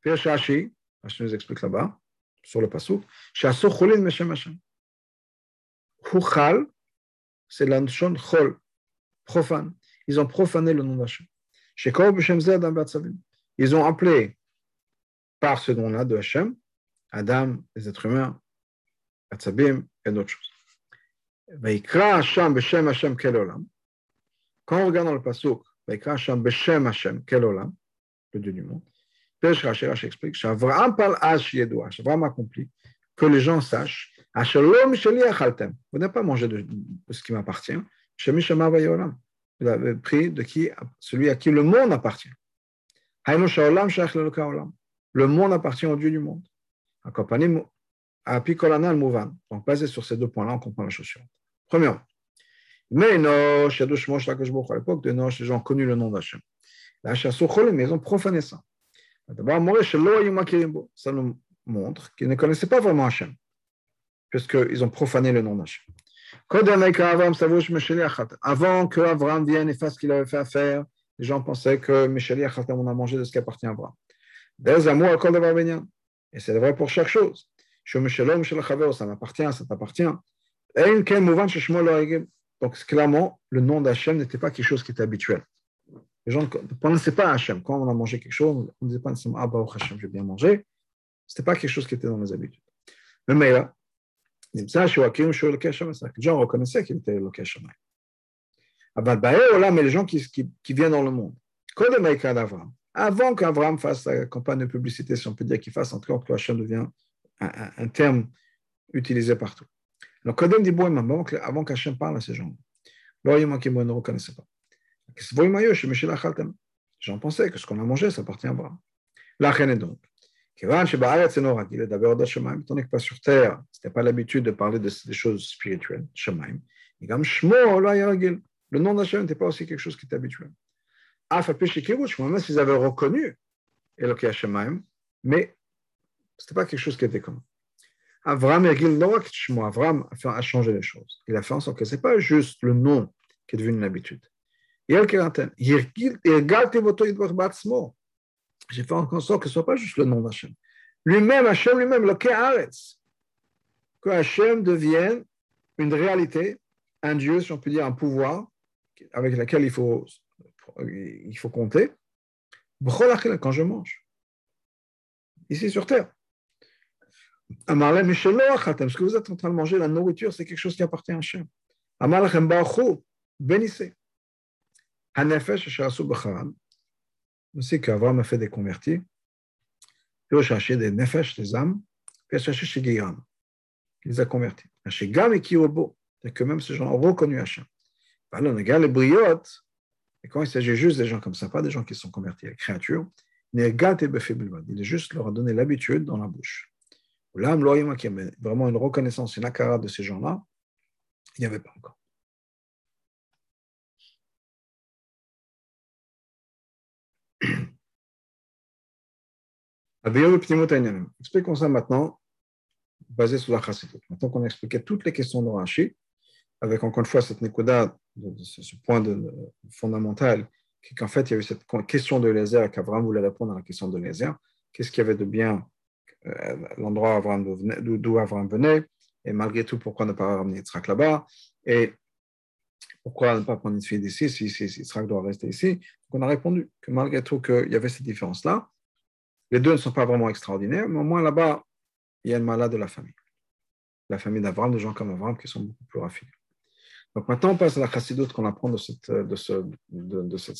Puis Rashi nous explique là-bas, sur le passouk, Shasso Cholin Meshem Hachem. Huchal, c'est la notion chol, profane. Ils ont profané le nom d'Hachem. Ils ont appelé par ce nom-là de Hachem, Adam, les êtres humains, Atzabim et d'autres choses. Quand on regarde dans le le Dieu du monde, explique, accompli, que les gens sachent, vous n'avez pas mangé de, ce qui m'appartient, vous avez pris celui à qui le monde appartient. Le monde appartient au Dieu du monde. Donc, basé sur ces deux points-là, on comprend la chose suivante. Mais Nosh, à l'époque de Nosh, les gens ont connu le nom d'Hachem. mais ils ont profané ça. Ça nous montre qu'ils ne connaissaient pas vraiment Hachem, puisqu'ils ont profané le nom d'Hachem. Avant que Avram vienne et fasse ce qu'il avait fait à faire, les gens pensaient que Michel on a mangé de ce qui appartient à Avram. Et c'est vrai pour chaque chose. Ça m'appartient, ça t'appartient. Donc, clairement, le nom d'Hachem n'était pas quelque chose qui était habituel. Les gens ne pensaient pas Hachem. Quand on a mangé quelque chose, on ne disait pas Ah, bah, Hachem, j'ai bien mangé. Ce n'était pas quelque chose qui était dans les habitudes. Mais là, les gens reconnaissaient qu'il était le Keshamayim. Mais les gens qui, viennent dans le monde, avant qu'Abraham fasse la campagne de publicité, si on peut dire qu'il fasse en tout cas Hachem devient un, terme utilisé partout. Alors, Kodem dit avant qu'Hachem parle à ces gens, ne reconnaissaient pas. J'en pensais que ce qu'on a mangé, ça appartient à Abraham. La reine est donc. Étant donné que pas sur terre, ce pas l'habitude de parler de, des choses spirituelles, Shemaim. Le nom d'Hachem n'était pas aussi quelque chose qui était habituel. Même s'ils avaient reconnu Eloké Shemaim, mais ce n'était pas quelque chose qui était commun. Avram Avram a changé les choses. Il a fait en sorte que ce n'est pas juste le nom qui est devenu une habitude. J'ai fait en sorte que ce ne soit pas juste le nom d'Hachem. Lui-même, Hachem lui-même, le Keharetz, que Hachem devienne une réalité, un Dieu, si on peut dire, un pouvoir avec laquelle il faut, il faut compter, quand je mange, ici sur terre. Ce que vous êtes en train de manger, la nourriture, c'est quelque chose qui appartient à Hachem. Bénissez. Hanefesh, On sait qu'Avram a fait des convertis. Il a cherché des nefesh, des âmes. Puis il a cherché chez Gayram. Il les a convertis. Chez Gam et Kirobo. C'est que même ces gens ont reconnu Hachem. Alors, on regarde les briottes. Et quand il s'agit juste des gens comme ça, pas des gens qui sont convertis à la créature, il est juste leur a donné l'habitude dans la bouche. Là, vraiment une reconnaissance, une akara de ces gens-là, il n'y avait pas encore. Expliquons ça maintenant, basé sur la chassidut. Maintenant qu'on a expliqué toutes les questions de avec encore une fois cette nekuda, ce point fondamental, qu'en fait il y avait cette question de Lézer, qu'Abraham voulait répondre à la question de Lézer. Qu'est-ce qu'il y avait de bien, l'endroit d'où Abraham venait, et malgré tout, pourquoi ne pas ramener Yitzhak là-bas, et pourquoi ne pas prendre une fille d'ici si, si, doit rester ici? On a répondu que malgré tout, qu'il y avait cette différence-là. Les deux ne sont pas vraiment extraordinaires, mais au moins là-bas, il y a une malade de la famille. La famille d'Abraham, des gens comme Abraham qui sont beaucoup plus raffinés. Donc maintenant, on passe à la chassidoute qu'on apprend de, cette, de ce, de, de, de ce.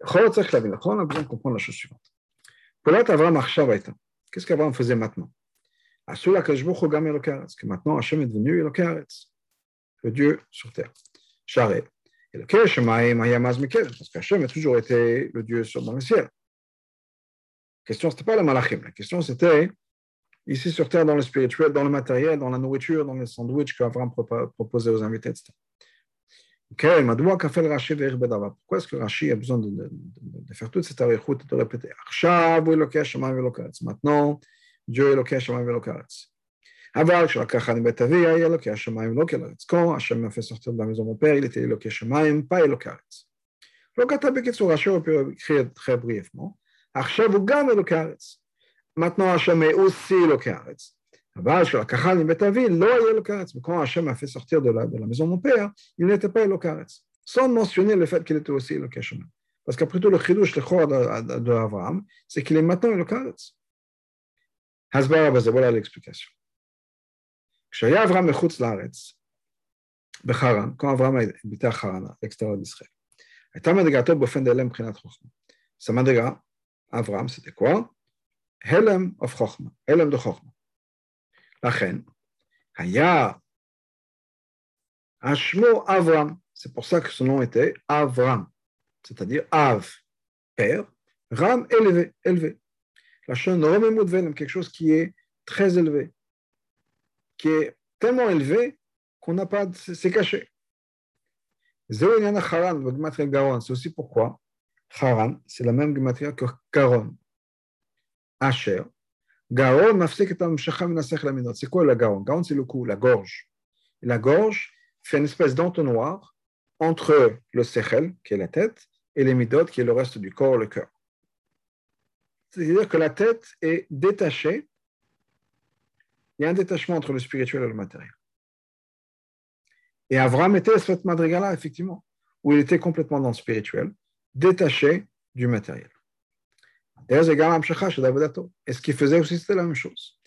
On a besoin de comprendre la chose suivante. Qu'est-ce qu'Abraham faisait maintenant? Parce que maintenant, Hachem est devenu le Dieu sur terre. Charé. Parce que Hachem a toujours été le Dieu sur, dans le ciel. La question, ce n'était pas le malachim. La question, c'était ici sur Terre, dans le spirituel, dans le matériel, dans la nourriture, dans les sandwichs qu'Avram proposait aux invités, etc. Pourquoi est-ce que Rashi a besoin de, faire toute cette avéroute et de répéter? Maintenant, Dieu est le Aval, Shalakachani Betavi, il le Shamaim Velokaretz. Quand Hachem m'a fait sortir de la maison de mon père, il était le Shamaim, pas Velokaretz. Lokata Beketsu, Rashi pu écrire très brièvement Maintenant, Hachem est aussi quand Hachem a fait sortir de la, maison de mon père, il n'était pas Elokaretz, sans mentionner le fait qu'il était aussi Elokashemim. Parce qu'après tout, le chidouche, le chor d'Abraham, c'est qu'il est maintenant Elokaretz. Hasbara, ben, voilà l'explication. Quand Abraham habitait à Haran, à l'extérieur d'Israël, sa madriga, Avram, c'était quoi? Helem of Chochma, Helem de Chochma. Lachen, Haya, Ashmo Avram, c'est pour ça que son nom était Avram, c'est-à-dire Av, père, Ram, élevé, élevé. La chaîne Romemut quelque chose qui est très élevé, qui est tellement élevé qu'on n'a pas, c'est caché. C'est aussi pourquoi Haran, c'est la même matériel que Garon. Asher. Garon, c'est quoi la Garon Garon, c'est le cou, la gorge. La gorge fait une espèce d'entonnoir entre le Sechel, qui est la tête, et les qui est le reste du corps, le cœur. C'est-à-dire que la tête est détachée. Il y a un détachement entre le spirituel et le matériel. Et Avram était à cette madrigal-là, effectivement, où il était complètement dans le spirituel détaché du matériel. Et ce qu'il faisait aussi, c'était la même chose.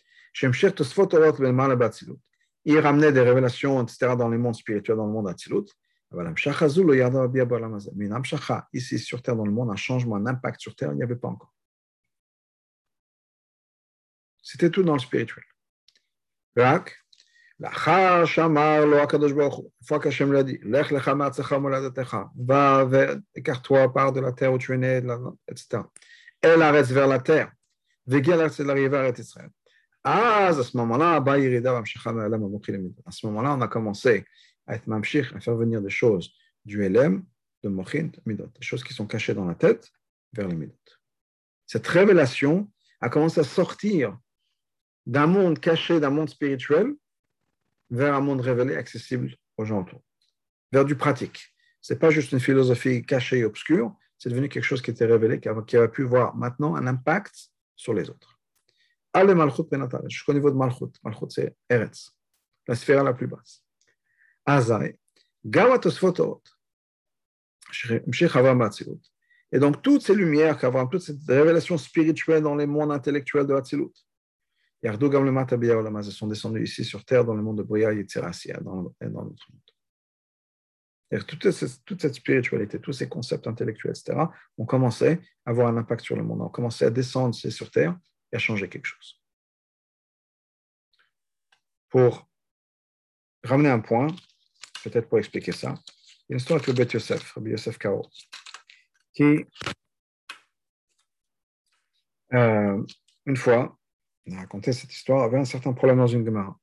Il ramenait des révélations, etc., dans le monde spirituel, dans le monde Atzilut. Mais ici sur Terre, dans le monde, un changement, un impact sur Terre, il n'y avait pas encore. C'était tout dans le spirituel. לאחר שאמר לו הקדוש ברוך הוא, איפה השם לידי, לך לך מארצך ומולדתך, וקח-toi part de la terre où tu elle reste vers la terre. Vegel reste l'arrivée à Israël. À ce moment-là, à ce moment-là, on a commencé à être à faire venir des choses du LM, de Mochin, Midot, des choses qui sont cachées dans la tête vers les Midot. Cette révélation a commencé à sortir d'un monde caché, d'un monde spirituel, vers un monde révélé, accessible aux gens autour, vers du pratique. Ce n'est pas juste une philosophie cachée et obscure, c'est devenu quelque chose qui était révélé, qui a, pu voir maintenant un impact sur les autres. Allez Malchut Benatal, jusqu'au niveau de Malchut. Malchut, c'est Eretz, la sphère la plus basse. Azai, Et donc, toutes ces lumières qu'Avram, toutes ces révélations spirituelles dans les mondes intellectuels de Hatzilut, Yardou Gam le sont descendus ici sur terre dans le monde de Bria et dans, dans notre monde. Toute, cette spiritualité, tous ces concepts intellectuels, etc., ont commencé à avoir un impact sur le monde, ont commencé à descendre sur terre et à changer quelque chose. Pour ramener un point, peut-être pour expliquer ça, il y a une histoire avec le Yosef, Rabbi Yosef Karo, qui, euh, une fois, il a raconté cette histoire, avait un certain problème dans une Gemara.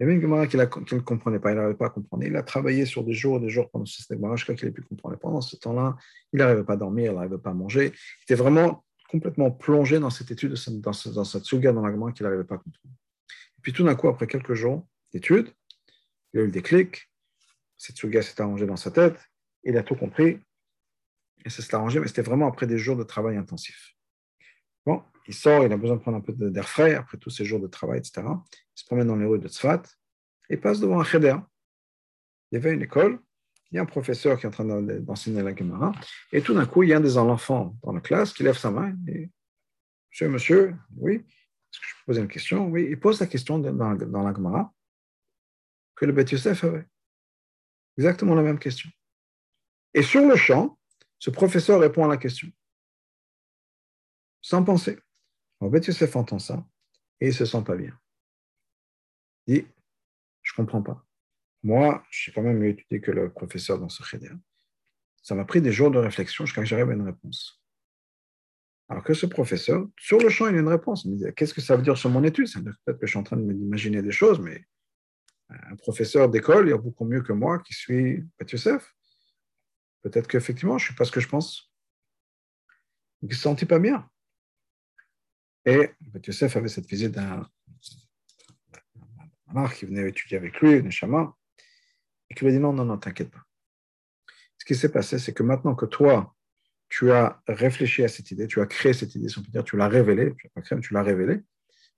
Il y avait une Gemara qu'il ne comprenait pas, il n'arrivait pas à comprendre. Il a travaillé sur des jours et des jours pendant cette Gemara jusqu'à qu'il ait pu comprendre. pendant ce temps-là, il n'arrivait pas à dormir, il n'arrivait pas à manger. Il était vraiment complètement plongé dans cette étude, dans, cette suga dans la Gemara qu'il n'arrivait pas à comprendre. Et puis tout d'un coup, après quelques jours d'étude, il a eu le déclic, cette suga s'est arrangée dans sa tête, il a tout compris, et ça s'est arrangé, mais c'était vraiment après des jours de travail intensif. Bon, il sort, il a besoin de prendre un peu d'air frais après tous ces jours de travail, etc. Il se promène dans les rues de Tzfat et passe devant un cheder. Il y avait une école, il y a un professeur qui est en train d'enseigner la Gemara, et tout d'un coup, il y a un des enfants dans la classe qui lève sa main et Monsieur, monsieur, oui, est-ce que je peux poser une question? Oui, il pose la question dans, la Gemara que le Beth Yosef avait. Exactement la même question. Et sur le champ, ce professeur répond à la question, sans penser. Beth Yosef entend ça et il ne se sent pas bien. Il dit, je ne comprends pas. Moi, suis quand même mieux étudié que le professeur dans ce chéder. Ça m'a pris des jours de réflexion jusqu'à que j'arrive à une réponse. Alors que ce professeur, sur le champ, il a une réponse. Il me dit, qu'est-ce que ça veut dire sur mon étude? Peut-être que je suis en train de m'imaginer des choses, mais un professeur d'école, il y a beaucoup mieux que moi qui suis Yosef. Peut-être qu'effectivement, je ne suis pas ce que je pense. Il ne se sentit pas bien. Et Yosef avait cette visite d'un monarque qui venait étudier avec lui, un Neshama, et qui lui a dit non, non, non, t'inquiète pas. Ce qui s'est passé, c'est que maintenant que toi, tu as réfléchi à cette idée, tu as créé cette idée, si on peut dire, tu l'as révélée, tu créé, tu l'as révélée,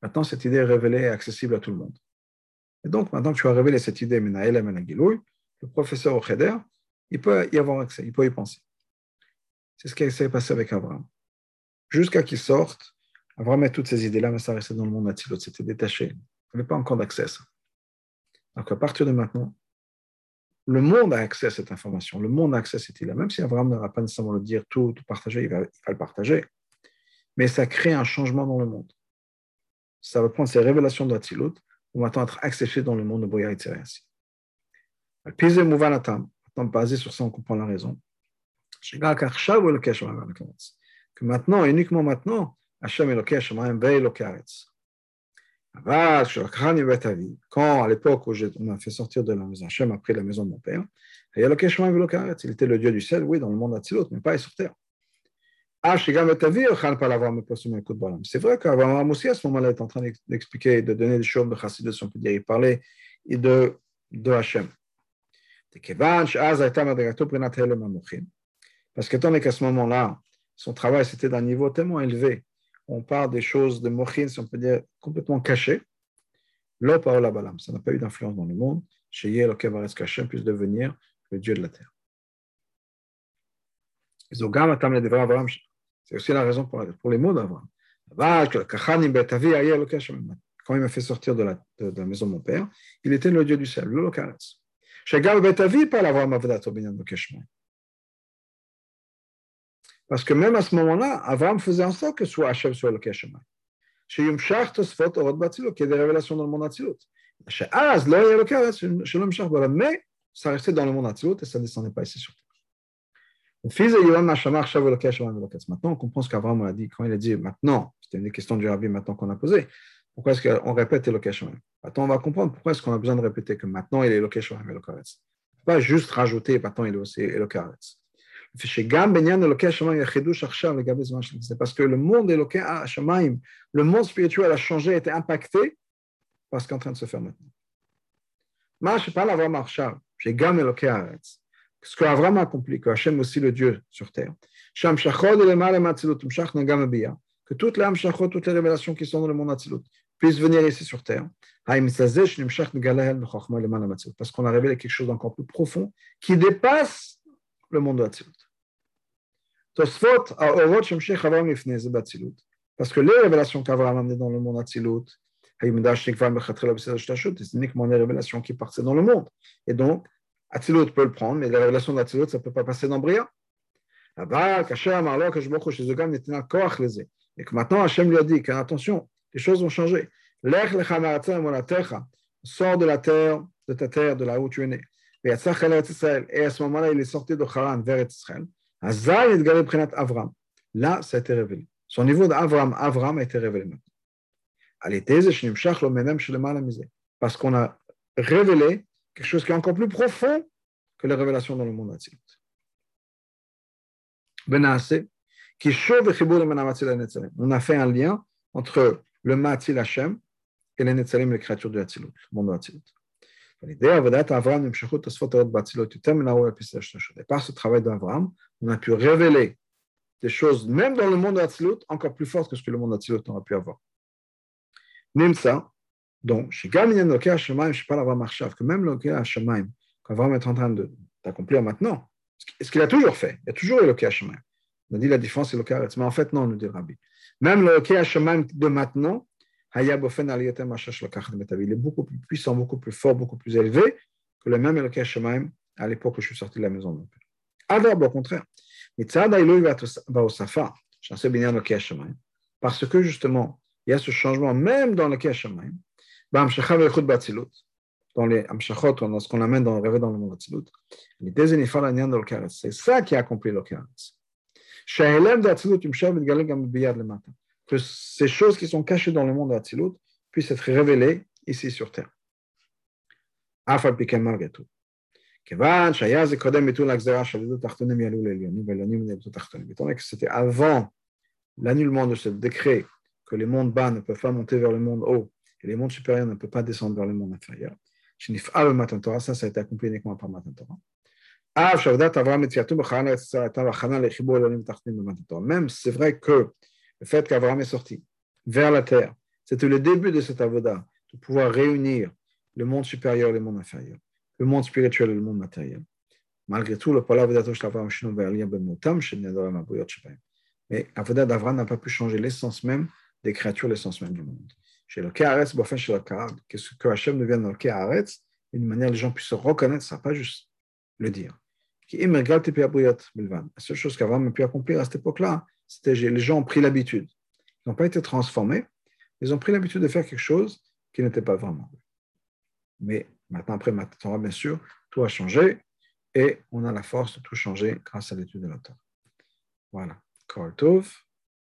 maintenant cette idée est révélée et accessible à tout le monde. Et donc, maintenant que tu as révélé cette idée, le professeur au Cheder, il peut y avoir accès, il peut y penser. C'est ce qui s'est passé avec Abraham. Jusqu'à qu'il sorte, Abraham a toutes ces idées-là, mais ça restait dans le monde natif, c'était détaché. Il n'avait pas encore d'accès à ça. Donc, à partir de maintenant, le monde a accès à cette information, le monde a accès à cette idée-là. Même si ne va pas nécessairement le dire tout, tout partager, il va, le partager. Mais ça crée un changement dans le monde. Ça va prendre ces révélations de Hatzilut ou maintenant être accepté dans le monde de Boya et Tzeriasi. Maintenant, basé sur ça, on comprend la raison. Que maintenant, uniquement maintenant, Hachem Elokei Hashemayim ve'Elokei Haaretz. Quand, à l'époque où on m'a fait sortir de la maison, Hachem a pris la maison de mon père, il était le Dieu du ciel, oui, dans le monde d'Atsilut, mais pas sur terre. C'est vrai qu'Abraham aussi, à ce moment-là, est en train d'expliquer, de donner des choses de Chassidus, on peut dire, il parlait de, de Hachem. Parce qu'étant donné qu'à ce moment-là, son travail, c'était d'un niveau tellement élevé, on parle des choses de mochin, si on peut dire, complètement cachées, la balam, ça n'a pas eu d'influence dans le monde, chez Yel, Hachem puisse devenir le Dieu de la terre. C'est aussi la raison pour, les mots d'Abraham. Quand il m'a fait sortir de la, maison de mon père, il était le Dieu du ciel, le Lokaretz. Parce que même à ce moment-là, Abraham faisait en sorte que soit Hachem soit le Keshemai. Chez Yumshach Tosfot Orot Batzilot, qu'il y ait des révélations dans le monde Atzilot. Chez Az, là, il y a le Karetz, chez l'Yumshach, mais ça restait dans le monde Atzilot et ça ne descendait pas ici sur terre. Maintenant, on comprend ce qu'Abraham a dit quand il a dit maintenant, c'était une question du rabbi maintenant qu'on a posée. Pourquoi est-ce qu'on répète Elokeshemem Maintenant, on va comprendre pourquoi est-ce qu'on a besoin de répéter que maintenant il est Elokeshemem et. Pas juste rajouter maintenant il est aussi Elokaretz. C'est parce que le monde Elokaretz, le monde spirituel a changé, a été impacté par ce qui est en train de se faire maintenant. Ce qu'Avram a accompli, que Hachem aussi le Dieu sur terre. Que toutes les toutes les révélations qui sont dans le monde Atzilut puisse venir ici sur terre. Parce qu'on a révélé quelque chose d'encore plus profond qui dépasse le monde de Hatzilut. Parce que les révélations qu'Abraham a amenées dans le monde Hatzilut, c'est uniquement les révélations qui passaient dans le monde. Et donc, Hatzilut peut le prendre, mais les révélations d'Hatzilut, ça ne peut pas passer dans Bria. Là-bas, et que maintenant Hachem lui a dit attention, les choses vont changer. Sors de la terre, de ta terre, de là où tu es né. Et à ce moment-là, il est sorti de Haran vers Israël. Avram. Là, ça a été révélé. Son niveau d'Avram, Avram a été révélé Parce qu'on a révélé quelque chose qui est encore plus profond que les révélations dans le monde Atzilut. On a fait un lien entre le Matzil Hashem et les Netzalim, les créatures du Hatzilut, monde de Hatzilut. Par ce travail d'Abraham, on a pu révéler des choses, même dans le monde de Hatzilut, encore plus fortes que ce que le monde de Hatzilut aurait pu avoir. Ça, donc, chez Gaminyan Loké Hashemaim, je parle Marchav, que même Loké Hashemaim, qu'Abraham est en train d'accomplir maintenant, ce qu'il a toujours fait, il a toujours eu Loké Hashemaim. On a dit la différence, c'est le Karetz. Mais en fait, non, nous dit Rabbi. Même le Shemaim de maintenant, il est beaucoup plus puissant, beaucoup plus fort, beaucoup plus élevé que le même Eloké Shemaim à l'époque où je suis sorti de la maison de mon père. Alors, au contraire, parce que justement, il y a ce changement même dans le Shemaim, dans les ce dans le rêve dans le monde C'est ça qui a accompli le que ces choses qui sont cachées dans le monde d'Atsilut puissent être révélées ici sur terre. c'était avant l'annulement de ce décret que les mondes bas ne peuvent pas monter vers le monde haut et les mondes supérieurs ne peuvent pas descendre vers le monde inférieur. Ça, a été accompli uniquement par. Même c'est vrai que le fait qu'Abraham est sorti vers la terre, c'était le début de cet avoda, de pouvoir réunir le monde supérieur et le monde inférieur, le monde spirituel et le monde matériel. Malgré tout, le mais l'avoda d'Abraham n'a pas pu changer l'essence même des créatures, l'essence même du monde. Chez le Kaaretz, que ce que Hachem devienne dans le Kaaretz, d'une manière les gens puissent se reconnaître, ça pas juste le dire. La seule chose qu'Avram a pu accomplir à cette époque-là, que les gens ont pris l'habitude. Ils n'ont pas été transformés, ils ont pris l'habitude de faire quelque chose qui n'était pas vraiment. Mais maintenant, après Torah, bien sûr, tout a changé et on a la force de tout changer grâce à l'étude de la Torah. Voilà. Kol Tov.